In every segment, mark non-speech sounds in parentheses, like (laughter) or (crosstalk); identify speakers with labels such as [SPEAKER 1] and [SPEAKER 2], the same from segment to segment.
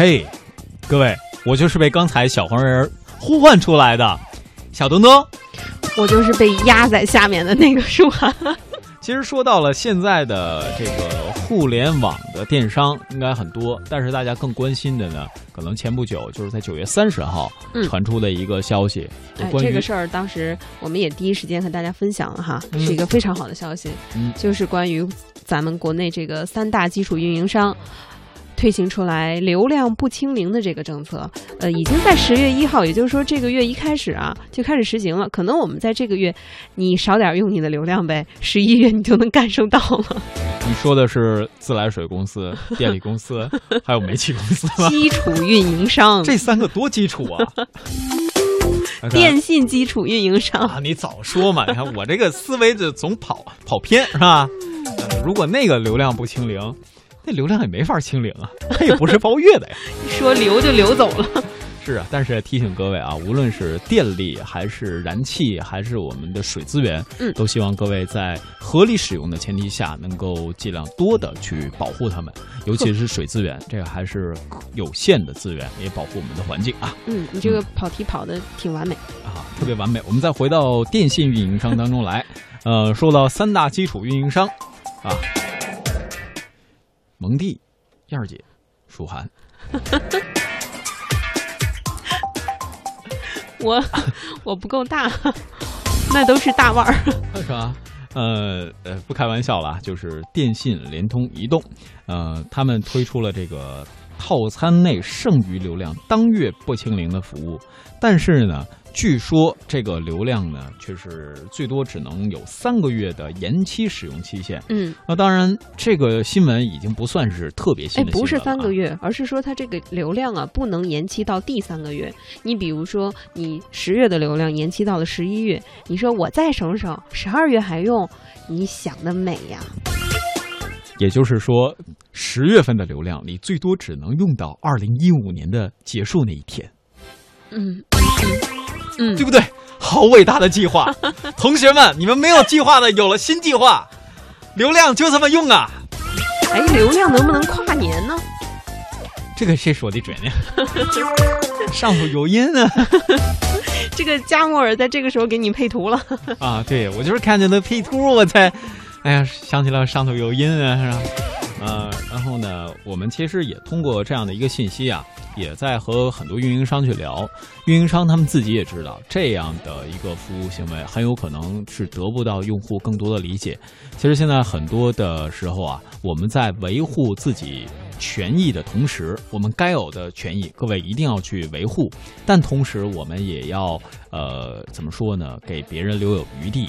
[SPEAKER 1] 嘿，各位，我就是被刚才小黄人呼唤出来的小东东。
[SPEAKER 2] 我就是被压在下面的那个舒涵。(laughs)
[SPEAKER 1] 其实说到了现在的这个互联网的电商，应该很多，但是大家更关心的呢，可能前不久就是在九月三十号传出的一个消息。
[SPEAKER 2] 哎，这个事儿当时我们也第一时间和大家分享了哈，是一个非常好的消息，嗯就是关于咱们国内这个三大基础运营商。推行出来流量不清零的这个政策，呃，已经在十月一号，也就是说这个月一开始啊就开始实行了。可能我们在这个月你少点用你的流量呗，十一月你就能感受到了。
[SPEAKER 1] 你说的是自来水公司、电力公司，(laughs) 还有煤气公司吗？
[SPEAKER 2] 基础运营商，
[SPEAKER 1] 这三个多基础啊！(laughs)
[SPEAKER 2] 电信基础运营商
[SPEAKER 1] 啊，你早说嘛！你看我这个思维就总跑跑偏是吧？如果那个流量不清零。那流量也没法清零啊，(laughs) 它也不是包月的呀。(laughs)
[SPEAKER 2] 说流就流走了。(laughs)
[SPEAKER 1] 是啊，但是提醒各位啊，无论是电力还是燃气，还是我们的水资源，
[SPEAKER 2] 嗯，
[SPEAKER 1] 都希望各位在合理使用的前提下，能够尽量多的去保护它们。尤其是水资源，这个还是有限的资源，也保护我们的环境啊。
[SPEAKER 2] 嗯，你这个跑题跑的挺完美
[SPEAKER 1] 啊，特别完美。我们再回到电信运营商当中来，呃，说到三大基础运营商啊。蒙蒂，燕儿姐，舒涵，(laughs)
[SPEAKER 2] 我我不够大，那都是大腕儿，(laughs)
[SPEAKER 1] 是吧？呃呃，不开玩笑了，就是电信、联通、移动，呃，他们推出了这个套餐内剩余流量当月不清零的服务，但是呢。据说这个流量呢，却是最多只能有三个月的延期使用期限。
[SPEAKER 2] 嗯，
[SPEAKER 1] 那当然，这个新闻已经不算是特别新的。
[SPEAKER 2] 哎，不是三个月，而是说它这个流量啊，不能延期到第三个月。你比如说，你十月的流量延期到了十一月，你说我再省省，十二月还用？你想的美呀！
[SPEAKER 1] 也就是说，十月份的流量，你最多只能用到二零一五年的结束那一天。
[SPEAKER 2] 嗯。
[SPEAKER 1] 嗯，对不对？好伟大的计划，(laughs) 同学们，你们没有计划的有了新计划，流量就这么用啊！
[SPEAKER 2] 哎，流量能不能跨年呢？
[SPEAKER 1] 这个谁说的准呢？(laughs) 上头有音啊！(laughs)
[SPEAKER 2] 这个加莫尔在这个时候给你配图了
[SPEAKER 1] 啊！对我就是看见那配图，我才哎呀想起了上头有音啊，是吧？呃，然后呢，我们其实也通过这样的一个信息啊。也在和很多运营商去聊，运营商他们自己也知道，这样的一个服务行为很有可能是得不到用户更多的理解。其实现在很多的时候啊，我们在维护自己权益的同时，我们该有的权益，各位一定要去维护。但同时，我们也要呃，怎么说呢？给别人留有余地。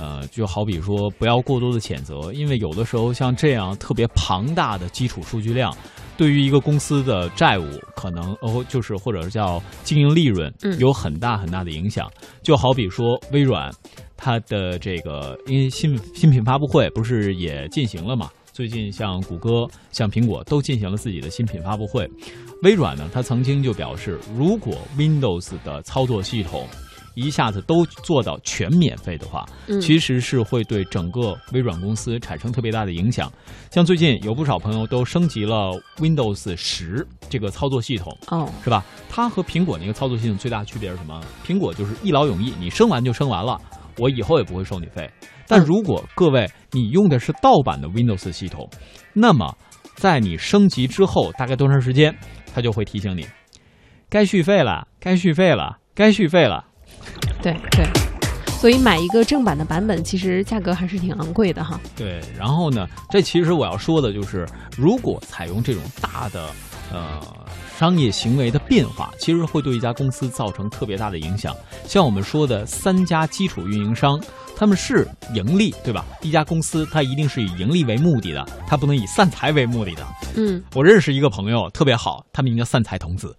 [SPEAKER 1] 呃，就好比说，不要过多的谴责，因为有的时候像这样特别庞大的基础数据量。对于一个公司的债务，可能哦，就是或者是叫经营利润，有很大很大的影响。就好比说微软，它的这个因为新新品发布会不是也进行了嘛？最近像谷歌、像苹果都进行了自己的新品发布会。微软呢，它曾经就表示，如果 Windows 的操作系统。一下子都做到全免费的话，其实是会对整个微软公司产生特别大的影响。像最近有不少朋友都升级了 Windows 十这个操作系统，
[SPEAKER 2] 哦，
[SPEAKER 1] 是吧？它和苹果那个操作系统最大区别是什么？苹果就是一劳永逸，你升完就升完了，我以后也不会收你费。但如果各位你用的是盗版的 Windows 系统，那么在你升级之后大概多长时间，它就会提醒你该续费了，该续费了，该续费了。
[SPEAKER 2] 对对，所以买一个正版的版本，其实价格还是挺昂贵的哈。
[SPEAKER 1] 对，然后呢，这其实我要说的就是，如果采用这种大的呃商业行为的变化，其实会对一家公司造成特别大的影响。像我们说的三家基础运营商，他们是盈利，对吧？一家公司它一定是以盈利为目的的，它不能以散财为目的的。
[SPEAKER 2] 嗯，
[SPEAKER 1] 我认识一个朋友特别好，他名叫散财童子。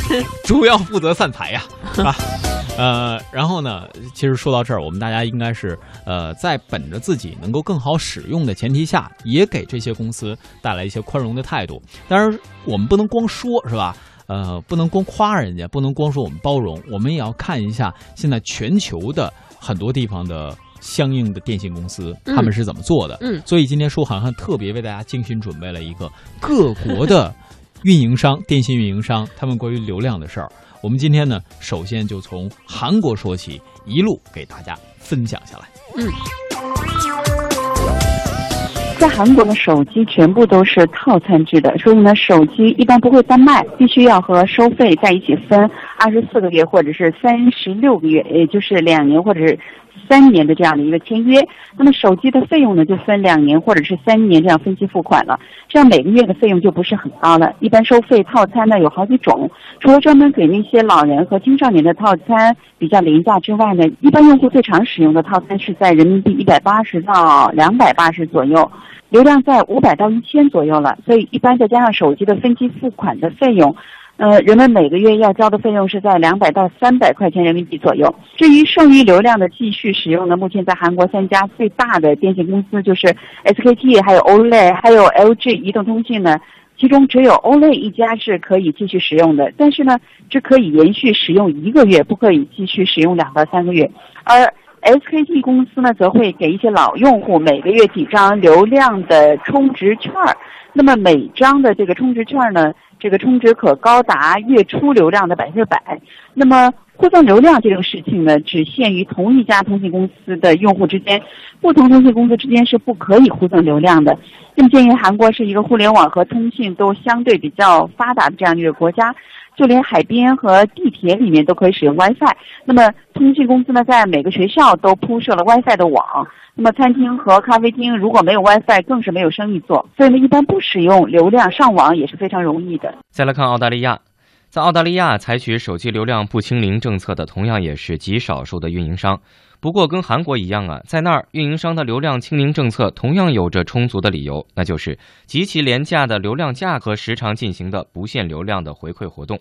[SPEAKER 1] (laughs) 主要负责散财呀，是吧？呃，然后呢，其实说到这儿，我们大家应该是呃，在本着自己能够更好使用的前提下，也给这些公司带来一些宽容的态度。当然，我们不能光说，是吧？呃，不能光夸人家，不能光说我们包容，我们也要看一下现在全球的很多地方的相应的电信公司他们是怎么做的。
[SPEAKER 2] 嗯，
[SPEAKER 1] 所以今天舒涵涵特别为大家精心准备了一个各国的。运营商、电信运营商他们关于流量的事儿。我们今天呢，首先就从韩国说起，一路给大家分享下来。嗯。
[SPEAKER 3] 在韩国的手机全部都是套餐制的，所以呢，手机一般不会单卖，必须要和收费在一起分二十四个月或者是三十六个月，也就是两年或者是。三年的这样的一个签约，那么手机的费用呢就分两年或者是三年这样分期付款了，这样每个月的费用就不是很高了。一般收费套餐呢有好几种，除了专门给那些老人和青少年的套餐比较廉价之外呢，一般用户最常使用的套餐是在人民币一百八十到两百八十左右，流量在五百到一千左右了。所以一般再加上手机的分期付款的费用。呃，人们每个月要交的费用是在两百到三百块钱人民币左右。至于剩余流量的继续使用呢，目前在韩国三家最大的电信公司就是 SKT，还有 Olay，还有 LG 移动通信呢，其中只有 Olay 一家是可以继续使用的，但是呢，只可以延续使用一个月，不可以继续使用两到三个月。而 SKT 公司呢，则会给一些老用户每个月几张流量的充值券儿，那么每张的这个充值券呢？这个充值可高达月初流量的百分之百。那么互赠流量这种事情呢，只限于同一家通信公司的用户之间，不同通信公司之间是不可以互赠流量的。那么鉴于韩国是一个互联网和通信都相对比较发达的这样一个国家。就连海边和地铁里面都可以使用 WiFi。那么，通信公司呢，在每个学校都铺设了 WiFi 的网。那么，餐厅和咖啡厅如果没有 WiFi，更是没有生意做。所以呢，一般不使用流量上网也是非常容易的。
[SPEAKER 4] 再来看澳大利亚，在澳大利亚采取手机流量不清零政策的，同样也是极少数的运营商。不过，跟韩国一样啊，在那儿运营商的流量清零政策同样有着充足的理由，那就是极其廉价的流量价格时常进行的不限流量的回馈活动。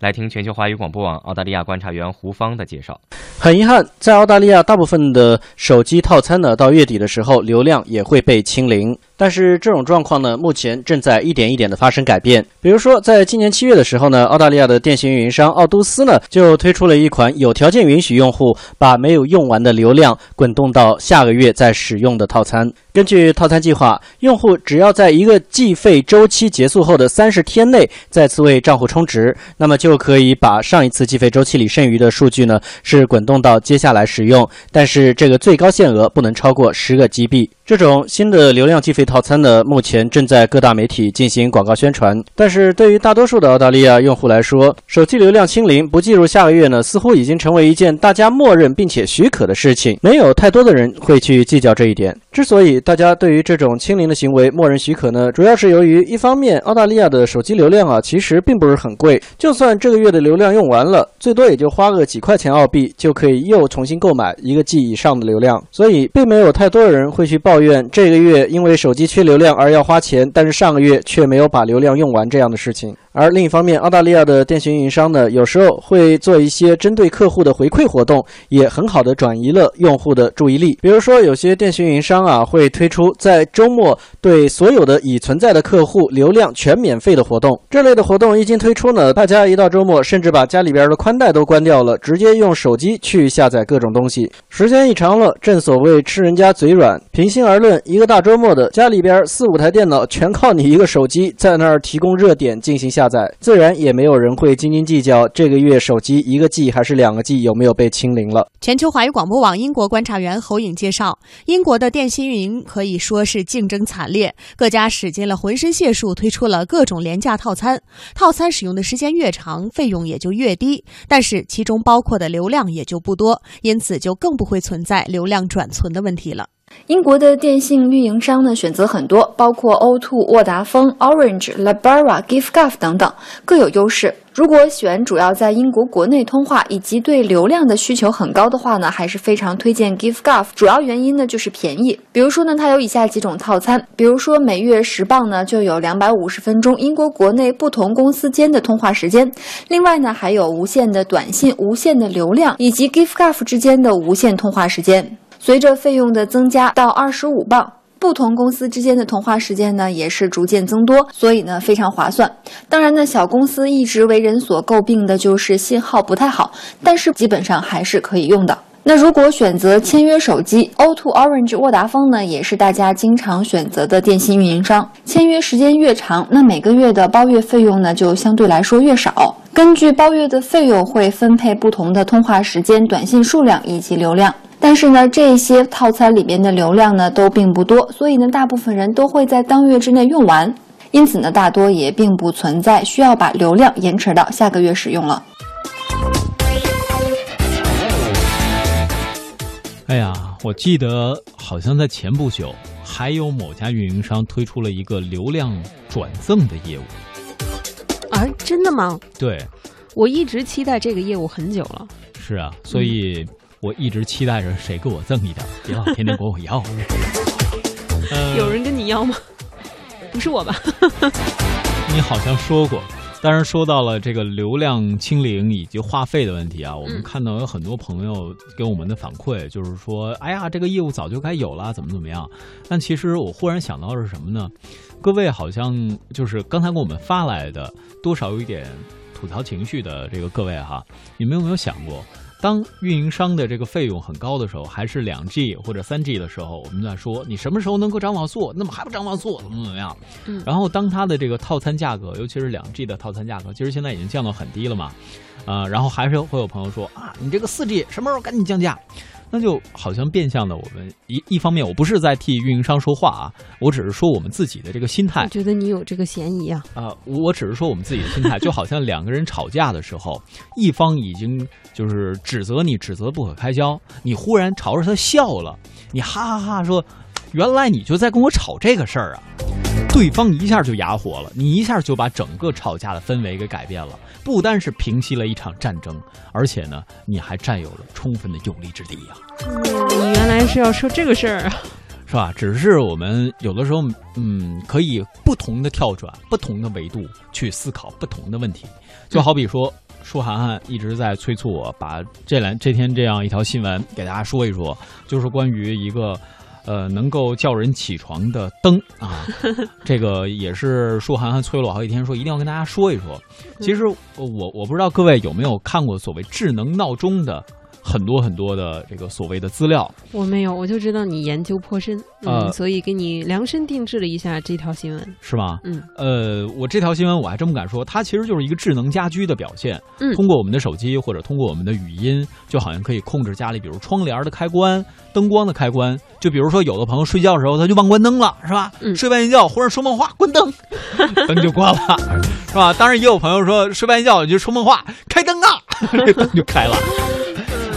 [SPEAKER 4] 来听全球华语广播网澳大利亚观察员胡芳的介绍。
[SPEAKER 5] 很遗憾，在澳大利亚，大部分的手机套餐呢，到月底的时候，流量也会被清零。但是这种状况呢，目前正在一点一点的发生改变。比如说，在今年七月的时候呢，澳大利亚的电信运营商奥都斯呢，就推出了一款有条件允许用户把没有用完的流量滚动到下个月再使用的套餐。根据套餐计划，用户只要在一个计费周期结束后的三十天内再次为账户充值，那么就可以把上一次计费周期里剩余的数据呢，是滚动到接下来使用。但是这个最高限额不能超过十个 GB。这种新的流量计费套餐呢，目前正在各大媒体进行广告宣传。但是对于大多数的澳大利亚用户来说，手机流量清零不计入下个月呢，似乎已经成为一件大家默认并且许可的事情。没有太多的人会去计较这一点。之所以大家对于这种清零的行为默认许可呢，主要是由于一方面，澳大利亚的手机流量啊，其实并不是很贵。就算这个月的流量用完了，最多也就花个几块钱澳币，就可以又重新购买一个 G 以上的流量。所以，并没有太多的人会去抱这个月因为手机缺流量而要花钱，但是上个月却没有把流量用完这样的事情。而另一方面，澳大利亚的电信运营商呢，有时候会做一些针对客户的回馈活动，也很好的转移了用户的注意力。比如说，有些电信运营商啊，会推出在周末对所有的已存在的客户流量全免费的活动。这类的活动一经推出呢，大家一到周末，甚至把家里边的宽带都关掉了，直接用手机去下载各种东西。时间一长了，正所谓吃人家嘴软。平心而论，一个大周末的，家里边四五台电脑全靠你一个手机在那儿提供热点进行下。下载自然也没有人会斤斤计较这个月手机一个 G 还是两个 G 有没有被清零了。
[SPEAKER 6] 全球华语广播网英国观察员侯颖介绍，英国的电信运营可以说是竞争惨烈，各家使尽了浑身解数推出了各种廉价套餐，套餐使用的时间越长，费用也就越低，但是其中包括的流量也就不多，因此就更不会存在流量转存的问题了。
[SPEAKER 7] 英国的电信运营商呢选择很多，包括 O2、沃达丰、Orange、LaBara、Giffgaff 等等，各有优势。如果选主要在英国国内通话以及对流量的需求很高的话呢，还是非常推荐 Giffgaff。主要原因呢就是便宜。比如说呢，它有以下几种套餐，比如说每月十磅呢就有两百五十分钟英国国内不同公司间的通话时间，另外呢还有无限的短信、无限的流量以及 Giffgaff 之间的无限通话时间。随着费用的增加到二十五磅，不同公司之间的通话时间呢也是逐渐增多，所以呢非常划算。当然呢，小公司一直为人所诟病的就是信号不太好，但是基本上还是可以用的。那如果选择签约手机，O2、Orange、沃达丰呢，也是大家经常选择的电信运营商。签约时间越长，那每个月的包月费用呢，就相对来说越少。根据包月的费用，会分配不同的通话时间、短信数量以及流量。但是呢，这些套餐里面的流量呢，都并不多，所以呢，大部分人都会在当月之内用完。因此呢，大多也并不存在需要把流量延迟到下个月使用了。
[SPEAKER 1] 哎呀，我记得好像在前不久，还有某家运营商推出了一个流量转赠的业务。
[SPEAKER 2] 啊，真的吗？
[SPEAKER 1] 对，
[SPEAKER 2] 我一直期待这个业务很久了。
[SPEAKER 1] 是啊，所以我一直期待着谁给我赠一点，别老天天管我要。(laughs)
[SPEAKER 2] 有人跟你要吗？不是我吧？(laughs)
[SPEAKER 1] 你好像说过。当然，说到了这个流量清零以及话费的问题啊，我们看到有很多朋友给我们的反馈，就是说，哎呀，这个业务早就该有了，怎么怎么样？但其实我忽然想到是什么呢？各位好像就是刚才给我们发来的，多少有一点吐槽情绪的这个各位哈，你们有没有想过？当运营商的这个费用很高的时候，还是两 G 或者三 G 的时候，我们在说你什么时候能够涨网速？那么还不涨网速？怎么怎么样？
[SPEAKER 2] 嗯。
[SPEAKER 1] 然后当它的这个套餐价格，尤其是两 G 的套餐价格，其实现在已经降到很低了嘛，啊，然后还是会有朋友说啊，你这个四 G 什么时候赶紧降价？那就好像变相的，我们一一方面，我不是在替运营商说话啊，我只是说我们自己的这个心态。
[SPEAKER 2] 我觉得你有这个嫌疑啊。
[SPEAKER 1] 啊，我只是说我们自己的心态，就好像两个人吵架的时候，一方已经就是指责你，指责不可开交，你忽然朝着他笑了，你哈哈哈说，原来你就在跟我吵这个事儿啊。对方一下就哑火了，你一下就把整个吵架的氛围给改变了，不单是平息了一场战争，而且呢，你还占有了充分的有利之地呀。
[SPEAKER 2] 你原来是要说这个事儿啊，
[SPEAKER 1] 是吧？只是我们有的时候，嗯，可以不同的跳转，不同的维度去思考不同的问题。就好比说，舒涵涵一直在催促我把这两这天这样一条新闻给大家说一说，就是关于一个。呃，能够叫人起床的灯啊，(laughs) 这个也是舒涵涵催了我好几天，说一定要跟大家说一说。其实我我不知道各位有没有看过所谓智能闹钟的。很多很多的这个所谓的资料，
[SPEAKER 2] 我没有，我就知道你研究颇深，嗯，所以给你量身定制了一下这条新闻，
[SPEAKER 1] 是吗？
[SPEAKER 2] 嗯，
[SPEAKER 1] 呃，我这条新闻我还真不敢说，它其实就是一个智能家居的表现。
[SPEAKER 2] 嗯，
[SPEAKER 1] 通过我们的手机或者通过我们的语音，就好像可以控制家里，比如窗帘的开关、灯光的开关。就比如说，有的朋友睡觉的时候他就忘关灯了，是吧？
[SPEAKER 2] 嗯，
[SPEAKER 1] 睡半一觉忽然说梦话，关灯，灯 (laughs) 就关了，是吧？当然也有朋友说睡完一觉就说梦话，开灯啊，这灯就开了。(laughs)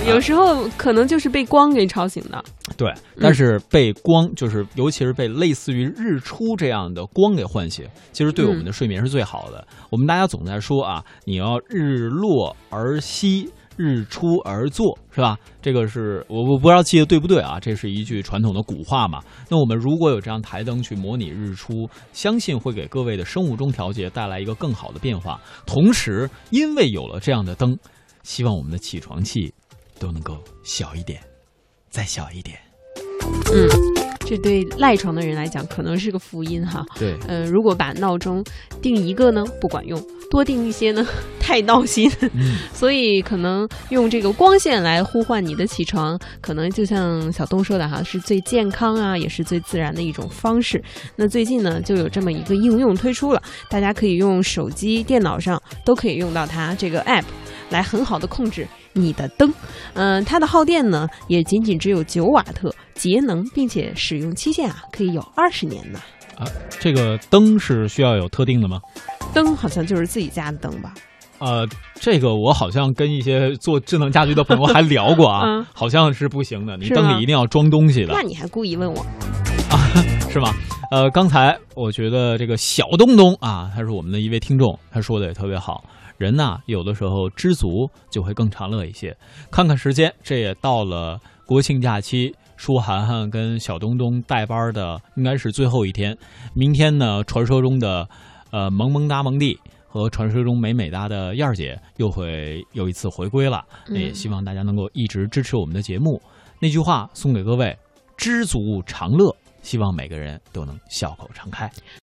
[SPEAKER 2] 有时候可能就是被光给吵醒的，
[SPEAKER 1] 对，但是被光就是尤其是被类似于日出这样的光给唤醒，其实对我们的睡眠是最好的。我们大家总在说啊，你要日落而息，日出而作，是吧？这个是我我不知道记得对不对啊？这是一句传统的古话嘛。那我们如果有这样台灯去模拟日出，相信会给各位的生物钟调节带来一个更好的变化。同时，因为有了这样的灯，希望我们的起床气。都能够小一点，再小一点。
[SPEAKER 2] 嗯，这对赖床的人来讲可能是个福音哈。
[SPEAKER 1] 对，
[SPEAKER 2] 呃，如果把闹钟定一个呢，不管用；多定一些呢，(laughs) 太闹心。
[SPEAKER 1] 嗯，
[SPEAKER 2] 所以可能用这个光线来呼唤你的起床，可能就像小东说的哈，是最健康啊，也是最自然的一种方式。那最近呢，就有这么一个应用推出了，大家可以用手机、电脑上都可以用到它这个 app，来很好的控制。你的灯，嗯，它的耗电呢也仅仅只有九瓦特，节能，并且使用期限啊可以有二十年呢。
[SPEAKER 1] 啊，这个灯是需要有特定的吗？
[SPEAKER 2] 灯好像就是自己家的灯吧？
[SPEAKER 1] 呃，这个我好像跟一些做智能家居的朋友还聊过啊，(laughs) 好像是不行的，你灯里一定要装东西的。
[SPEAKER 2] 那你还故意问我？
[SPEAKER 1] 啊，(laughs) 是吗？呃，刚才我觉得这个小东东啊，他是我们的一位听众，他说的也特别好。人呐，有的时候知足就会更长乐一些。看看时间，这也到了国庆假期，舒涵涵跟小东东带班的应该是最后一天。明天呢，传说中的呃萌萌哒萌弟和传说中美美哒的燕儿姐又会又一次回归了。那也希望大家能够一直支持我们的节目。那句话送给各位：知足常乐。希望每个人都能笑口常开。